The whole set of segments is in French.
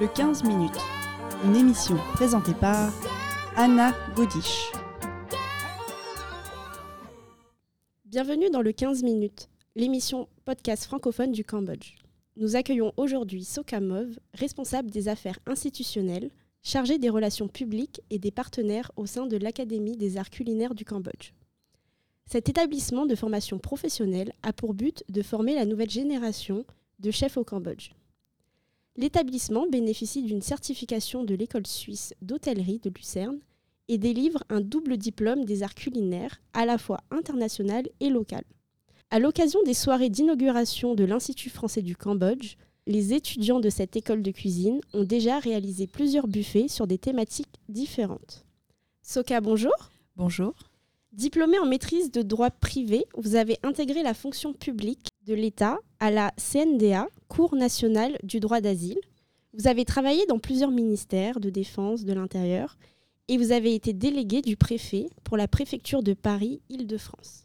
Le 15 minutes, une émission présentée par Anna Godiche. Bienvenue dans le 15 minutes, l'émission podcast francophone du Cambodge. Nous accueillons aujourd'hui Sokamov, responsable des affaires institutionnelles, chargé des relations publiques et des partenaires au sein de l'Académie des arts culinaires du Cambodge. Cet établissement de formation professionnelle a pour but de former la nouvelle génération de chefs au Cambodge. L'établissement bénéficie d'une certification de l'école suisse d'hôtellerie de Lucerne et délivre un double diplôme des arts culinaires, à la fois international et local. À l'occasion des soirées d'inauguration de l'Institut français du Cambodge, les étudiants de cette école de cuisine ont déjà réalisé plusieurs buffets sur des thématiques différentes. Soka, bonjour. Bonjour. Diplômé en maîtrise de droit privé, vous avez intégré la fonction publique de l'État à la CNDA, Cour nationale du droit d'asile. Vous avez travaillé dans plusieurs ministères de défense, de l'intérieur, et vous avez été délégué du préfet pour la préfecture de Paris, Île-de-France.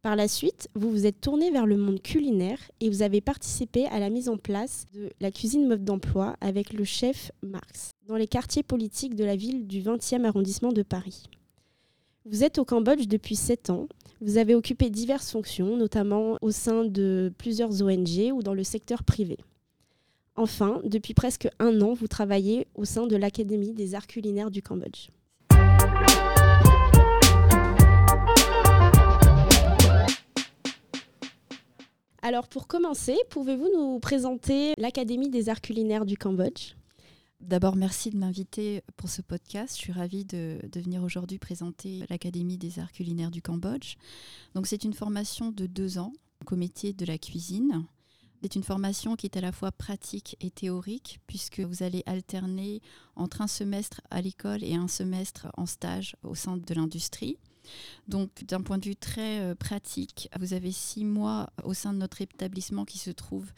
Par la suite, vous vous êtes tourné vers le monde culinaire et vous avez participé à la mise en place de la cuisine mode d'emploi avec le chef Marx dans les quartiers politiques de la ville du 20e arrondissement de Paris. Vous êtes au Cambodge depuis 7 ans. Vous avez occupé diverses fonctions, notamment au sein de plusieurs ONG ou dans le secteur privé. Enfin, depuis presque un an, vous travaillez au sein de l'Académie des arts culinaires du Cambodge. Alors pour commencer, pouvez-vous nous présenter l'Académie des arts culinaires du Cambodge? D'abord, merci de m'inviter pour ce podcast. Je suis ravie de, venir aujourd'hui présenter l'Académie des arts culinaires du Cambodge. Donc, c'est une formation de deux ans au métier de la cuisine. C'est une formation qui est à la fois pratique et théorique, puisque vous allez alterner entre un semestre à l'école et un semestre en stage au sein de l'industrie. Donc, d'un point de vue très euh, pratique, vous avez six mois au sein de notre établissement qui se trouve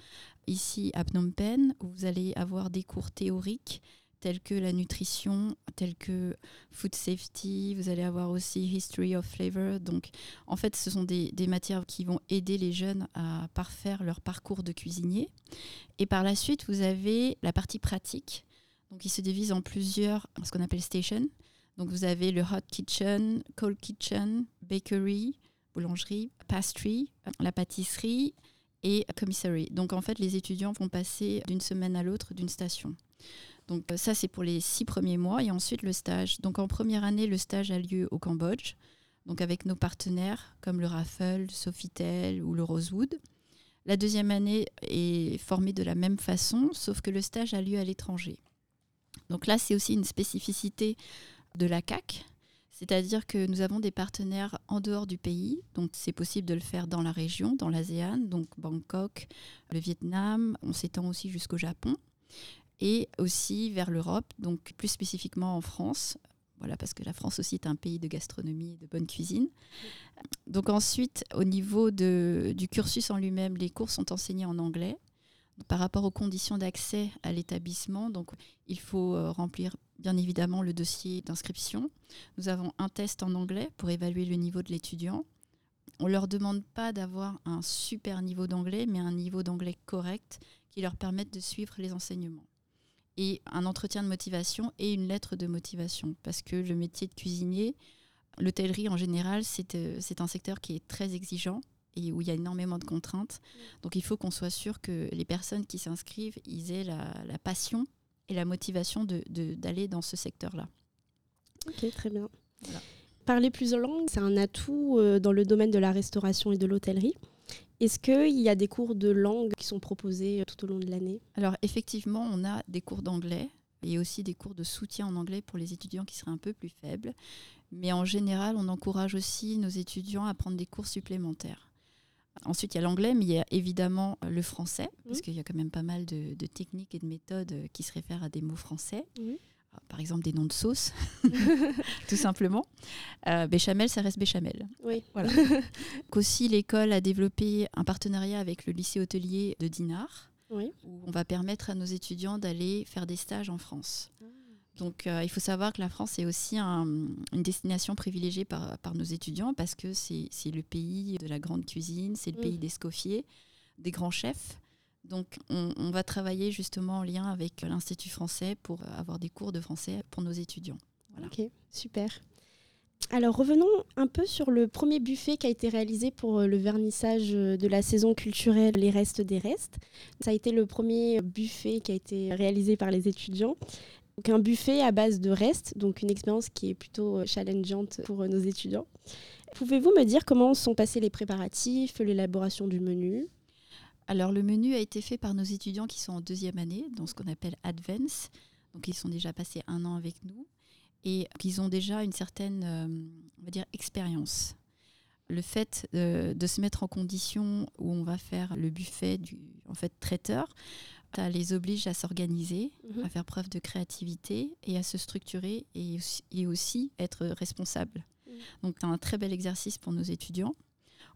ici à Phnom Penh, où vous allez avoir des cours théoriques tels que la nutrition, tels que food safety, vous allez avoir aussi history of flavor. Donc, en fait, ce sont des, matières qui vont aider les jeunes à parfaire leur parcours de cuisinier. Et par la suite, vous avez la partie pratique, donc qui se divise en plusieurs, ce qu'on appelle stations. Donc, vous avez le hot kitchen, cold kitchen, bakery, boulangerie, pastry, la pâtisserie et commissary. Donc en fait, les étudiants vont passer d'une semaine à l'autre d'une station. Donc ça, c'est pour les six premiers mois et ensuite le stage. Donc en première année, le stage a lieu au Cambodge, donc avec nos partenaires comme le Raffle, Sofitel ou le Rosewood. La deuxième année est formée de la même façon, sauf que le stage a lieu à l'étranger. Donc là, c'est aussi une spécificité de la CAC, c'est-à-dire que nous avons des partenaires en dehors du pays, donc c'est possible de le faire dans la région, dans l'ASEAN, donc Bangkok, le Vietnam, on s'étend aussi jusqu'au Japon, et aussi vers l'Europe, donc plus spécifiquement en France. Voilà, parce que la France aussi est un pays de gastronomie et de bonne cuisine. Donc ensuite, au niveau de, du cursus en lui-même, les cours sont enseignés en anglais par rapport aux conditions d'accès à l'établissement. Donc, il faut euh, remplir bien évidemment le dossier d'inscription. Nous avons un test en anglais pour évaluer le niveau de l'étudiant. On ne leur demande pas d'avoir un super niveau d'anglais, mais un niveau d'anglais correct qui leur permette de suivre les enseignements. Et un entretien de motivation et une lettre de motivation. Parce que le métier de cuisinier, l'hôtellerie en général, c'est euh, un secteur qui est très exigeant et où il y a énormément de contraintes. Donc il faut qu'on soit sûr que les personnes qui s'inscrivent, ils aient la, la, passion et la motivation d'aller de, de, dans ce secteur-là. Ok, très bien. Voilà. Parler plusieurs langues, c'est un atout euh, dans le domaine de la restauration et de l'hôtellerie. Est-ce qu'il y a des cours de langue qui sont proposés euh, tout au long de l'année? Alors effectivement, on a des cours d'anglais et aussi des cours de soutien en anglais pour les étudiants qui seraient un peu plus faibles. Mais en général, on encourage aussi nos étudiants à prendre des cours supplémentaires. Ensuite, il y a l'anglais, mais il y a évidemment le français, mmh. parce qu'il y a quand même pas mal de, de, techniques et de méthodes qui se réfèrent à des mots français. Mmh. Par exemple, des noms de sauces, tout simplement. Euh, béchamel, ça reste béchamel. Oui. Voilà. aussi, l'école a développé un partenariat avec le lycée hôtelier de Dinard, oui. où on va permettre à nos étudiants d'aller faire des stages en France. Ah. Donc euh, il faut savoir que la France est aussi un, une destination privilégiée par, par, nos étudiants parce que c'est le pays de la grande cuisine, c'est le mmh. pays des scoffiers, des grands chefs. Donc on, on va travailler justement en lien avec l'Institut français pour avoir des cours de français pour nos étudiants. Voilà. Ok, super. Alors revenons un peu sur le premier buffet qui a été réalisé pour euh, le vernissage euh, de la saison culturelle Les Restes des Restes. Ça a été le premier buffet qui a été réalisé par les étudiants. Donc un buffet à base de restes, donc une expérience qui est plutôt euh, challengeante pour nos étudiants. Pouvez-vous me dire comment sont passés les préparatifs, l'élaboration du menu? Alors le menu a été fait par nos étudiants qui sont en deuxième année, dans ce qu'on appelle Advance. Donc ils sont déjà passés un an avec nous et qu'ils ont déjà une certaine, euh, on va dire, expérience. Le fait euh, de se mettre en condition où on va faire le buffet du en fait, traiteur, ça les oblige à s'organiser, Mhm. à faire preuve de créativité et à se structurer et aussi, et aussi être responsable. Mhm. Donc c'est un très bel exercice pour nos étudiants.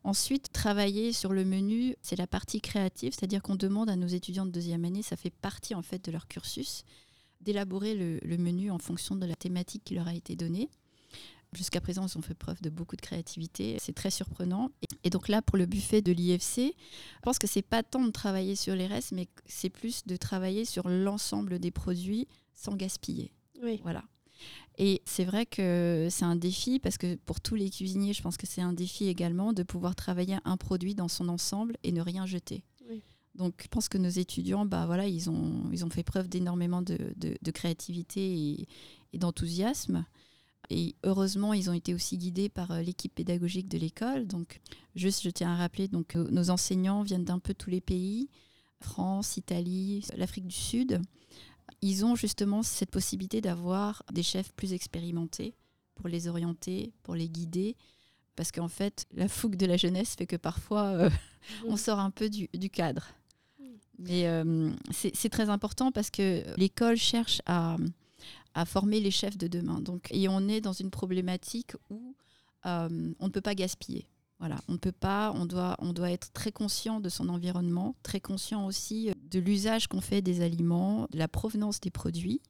Ensuite, travailler sur le menu, c'est la partie créative, c'est-à-dire qu'on demande à nos étudiants de deuxième année, ça fait partie en fait de leur cursus, d'élaborer le, le menu en fonction de la thématique qui leur a été donnée. Jusqu'à présent, ils ont fait preuve de beaucoup de créativité. C'est très surprenant. Et, donc là, pour le buffet de l'IFC, je pense que c'est pas tant de travailler sur les restes, mais c'est plus de travailler sur l'ensemble des produits sans gaspiller. Oui. Voilà. Et c'est vrai que c'est un défi parce que pour tous les cuisiniers, je pense que c'est un défi également de pouvoir travailler un produit dans son ensemble et ne rien jeter. Oui. Donc je pense que nos étudiants, bah voilà, ils ont, ils ont fait preuve d'énormément de, de- de créativité et, et d'enthousiasme. Et heureusement, ils ont été aussi guidés par euh, l'équipe pédagogique de l'école. Donc, juste, je tiens à rappeler, donc, euh, nos enseignants viennent d'un peu tous les pays, France, Italie, l'Afrique du Sud. Ils ont justement cette possibilité d'avoir des chefs plus expérimentés pour les orienter, pour les guider. Parce qu'en fait, la fougue de la jeunesse fait que parfois, euh, on sort un peu du, du cadre. Mais euh, c'est très important parce que l'école cherche à, à former les chefs de demain. Donc, et on est dans une problématique où euh, on ne peut pas gaspiller. Voilà, on ne peut pas, on doit, on doit être très conscient de son environnement, très conscient aussi de l'usage qu'on fait des aliments, de la provenance des produits.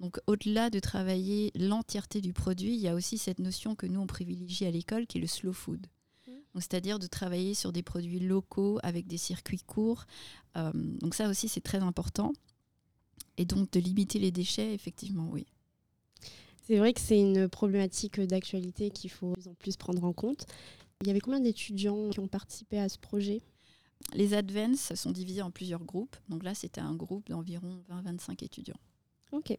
Donc au-delà de travailler l'entièreté du produit, il y a aussi cette notion que nous on privilégie à l'école qui est le slow food. Donc, C'est-à-dire de travailler sur des produits locaux avec des circuits courts. Euh, donc ça aussi c'est très important. Et donc de limiter les déchets, effectivement, oui. C'est vrai que c'est une problématique d'actualité qu'il faut de plus en plus prendre en compte. Il y avait combien d'étudiants qui ont participé à ce projet? Les advances sont divisés en plusieurs groupes. Donc là, c'était un groupe d'environ 20-25 étudiants. Ok.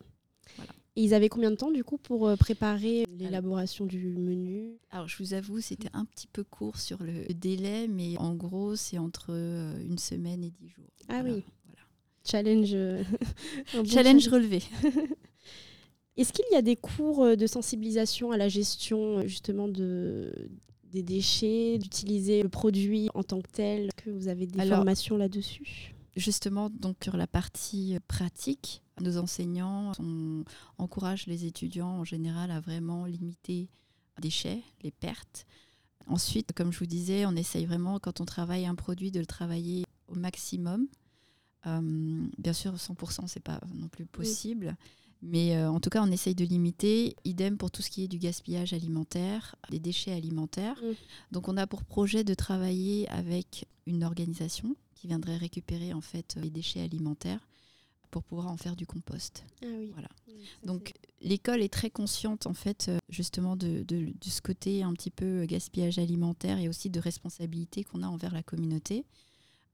Voilà. Et ils avaient combien de temps du coup pour euh, préparer l'élaboration du menu? Alors, je vous avoue, c'était un petit peu court sur le délai, mais en gros, c'est entre euh, une semaine et dix jours. Ah Voilà, oui. Challenge. euh, bon Challenge relevé. Est-ce qu'il y a des cours euh, de sensibilisation à la gestion euh, justement de, des déchets, d'utiliser le produit en tant que tel? Que vous avez des Alors- formations là-dessus? Justement, donc sur la partie pratique, nos enseignants on encouragent les étudiants en général à vraiment limiter les déchets, les pertes. Ensuite, comme je vous disais, on essaye vraiment, quand on travaille un produit, de le travailler au maximum. Euh, bien sûr, 100%, c'est pas non plus possible. Mais euh, en tout cas, on essaye de limiter. Idem pour tout ce qui est du gaspillage alimentaire, des déchets alimentaires. Mm. Donc, on a pour projet de travailler avec une organisation qui viendrait récupérer en fait les déchets alimentaires pour pouvoir en faire du compost. Ah oui. Voilà. Oui, Donc l'école est très consciente en fait euh, justement de, de- de ce côté un petit peu gaspillage alimentaire et aussi de responsabilité qu'on a envers la communauté,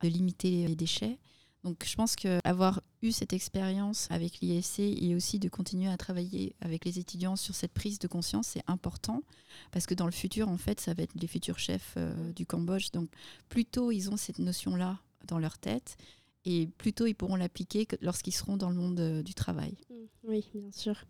de limiter les déchets. Donc je pense qu'avoir eu cette expérience avec l'IFC et aussi de continuer à travailler avec les étudiants sur cette prise de conscience, c'est important parce que dans le futur, en fait, ça va être les futurs chefs euh, du Cambodge. Donc plus tôt ils ont cette notion-là dans leur tête et plus tôt ils pourront l'appliquer que lorsqu'ils seront dans le monde euh, du travail. Mm, Oui, bien sûr.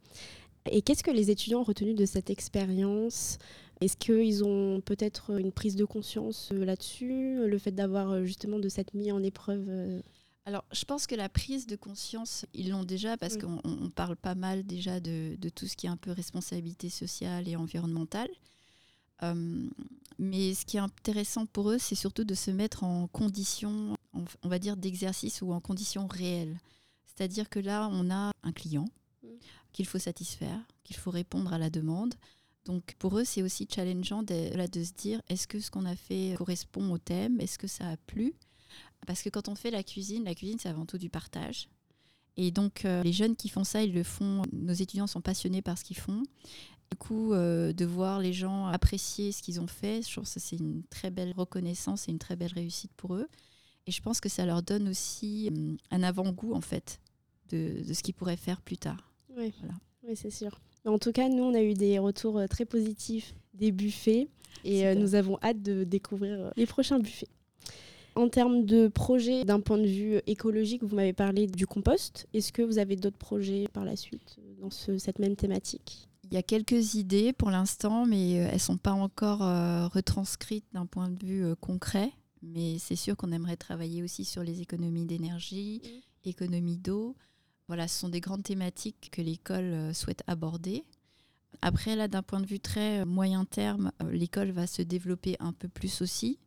Et qu'est-ce que les étudiants ont retenu de cette expérience? Est-ce qu'ils ont peut-être une prise de conscience euh, là-dessus? Le fait d'avoir justement de cette mise en épreuve Alors, je pense que la prise de conscience, ils l'ont déjà parce Oui. qu'on on- on parle pas mal déjà de, de tout ce qui est un peu responsabilité sociale et environnementale. Euh, mais ce qui est intéressant pour eux, c'est surtout de se mettre en condition, on va dire, d'exercice ou en conditions réelles. C'est-à-dire que là, on a un client Mm. qu'il faut satisfaire, qu'il faut répondre à la demande. Donc pour eux, c'est aussi challengeant de, là, de se dire, est-ce que ce qu'on a fait correspond au thème? Est-ce que ça a plu? Parce que quand on fait la cuisine, la cuisine, c'est avant tout du partage. Et donc, euh, les jeunes qui font ça, ils le font. Nos étudiants sont passionnés par ce qu'ils font. Du coup, euh, de voir les gens apprécier ce qu'ils ont fait, je trouve que c'est une très belle reconnaissance et une très belle réussite pour eux. Et je pense que ça leur donne aussi euh, un avant-goût, en fait, de, de ce qu'ils pourraient faire plus tard. Oui, Voilà. oui c'est sûr. En tout cas, nous, on a eu des retours euh, très positifs des buffets et euh, nous avons hâte de découvrir les prochains buffets. En termes de projets, d'un point de vue écologique, vous m'avez parlé du compost. Est-ce que vous avez d'autres projets par la suite dans ce- cette même thématique? Il y a quelques idées pour l'instant, mais euh, elles ne sont pas encore euh, retranscrites d'un point de vue euh, concret. Mais c'est sûr qu'on aimerait travailler aussi sur les économies d'énergie, économie d'eau. Voilà, ce sont des grandes thématiques que l'école euh, souhaite aborder. Après, là, d'un point de vue très moyen terme, l'école va se développer un peu plus aussi,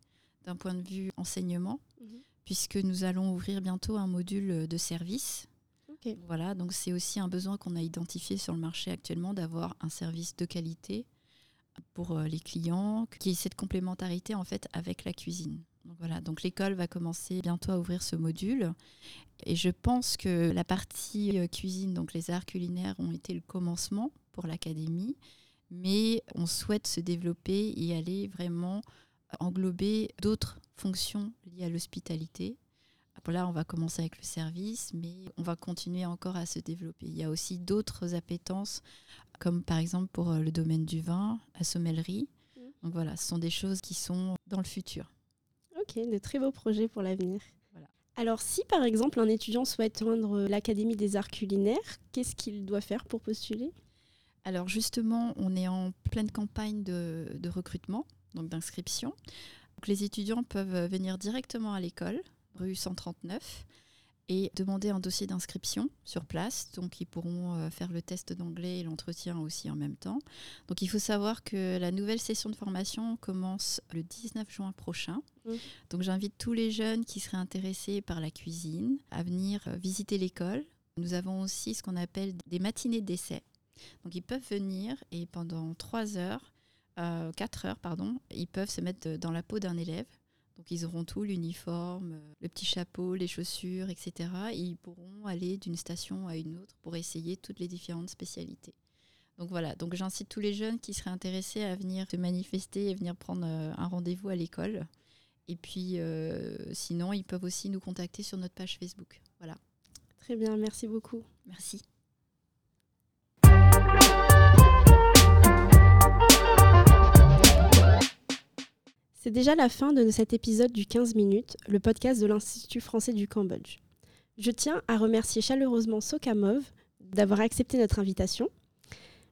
d'un point de vue enseignement, puisque nous allons ouvrir bientôt un module de service. Voilà, donc c'est aussi un besoin qu'on a identifié sur le marché actuellement d'avoir un service de qualité pour euh, les clients, qui est cette complémentarité en fait avec la cuisine. Donc voilà, donc l'école va commencer bientôt à ouvrir ce module et je pense que la partie euh, cuisine, donc les arts culinaires, ont été le commencement pour l'académie, mais on souhaite se développer et aller vraiment englober d'autres fonctions liées à l'hospitalité. Là, on va commencer avec le service, mais on va continuer encore à se développer. Il y a aussi d'autres appétences, comme par exemple pour euh, le domaine du vin, la sommellerie. Mhm. Donc voilà, ce sont des choses qui sont dans le futur. Ok, de très beaux projets pour l'avenir. Voilà. Alors, si par exemple un étudiant souhaite joindre l'Académie des arts culinaires, qu'est-ce qu'il doit faire pour postuler? Alors justement, on est en pleine campagne de, de recrutement, donc d'inscription. Donc, les étudiants peuvent venir directement à l'école, rue 139, et demander un dossier d'inscription sur place. Donc ils pourront euh, faire le test d'anglais et l'entretien aussi en même temps. Donc il faut savoir que la nouvelle session de formation commence le 19 juin prochain. Donc j'invite tous les jeunes qui seraient intéressés par la cuisine à venir euh, visiter l'école. Nous avons aussi ce qu'on appelle des matinées d'essai. Donc ils peuvent venir et pendant 3 heures, euh, 4 heures, pardon, ils peuvent se mettre dans la peau d'un élève. Donc ils auront tout, l'uniforme, le petit chapeau, les chaussures, etc. Et ils pourront aller d'une station à une autre pour essayer toutes les différentes spécialités. Donc voilà, donc j'incite tous les jeunes qui seraient intéressés à venir se manifester et venir prendre euh, un rendez-vous à l'école. Et puis euh, sinon, ils peuvent aussi nous contacter sur notre page Facebook. Voilà, Très bien, merci beaucoup. merci. C'est déjà la fin de cet épisode du 15 minutes, le podcast de l'Institut français du Cambodge. Je tiens à remercier chaleureusement Sokamov d'avoir accepté notre invitation.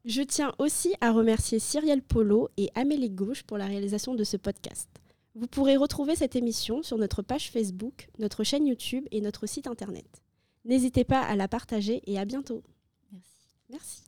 Je tiens aussi à remercier Cyrielle Polo et Amélie Gauche pour la réalisation de ce podcast. Vous pourrez retrouver cette émission sur notre page Facebook, notre chaîne YouTube et notre site internet. N'hésitez pas à la partager et à bientôt. Merci. Merci.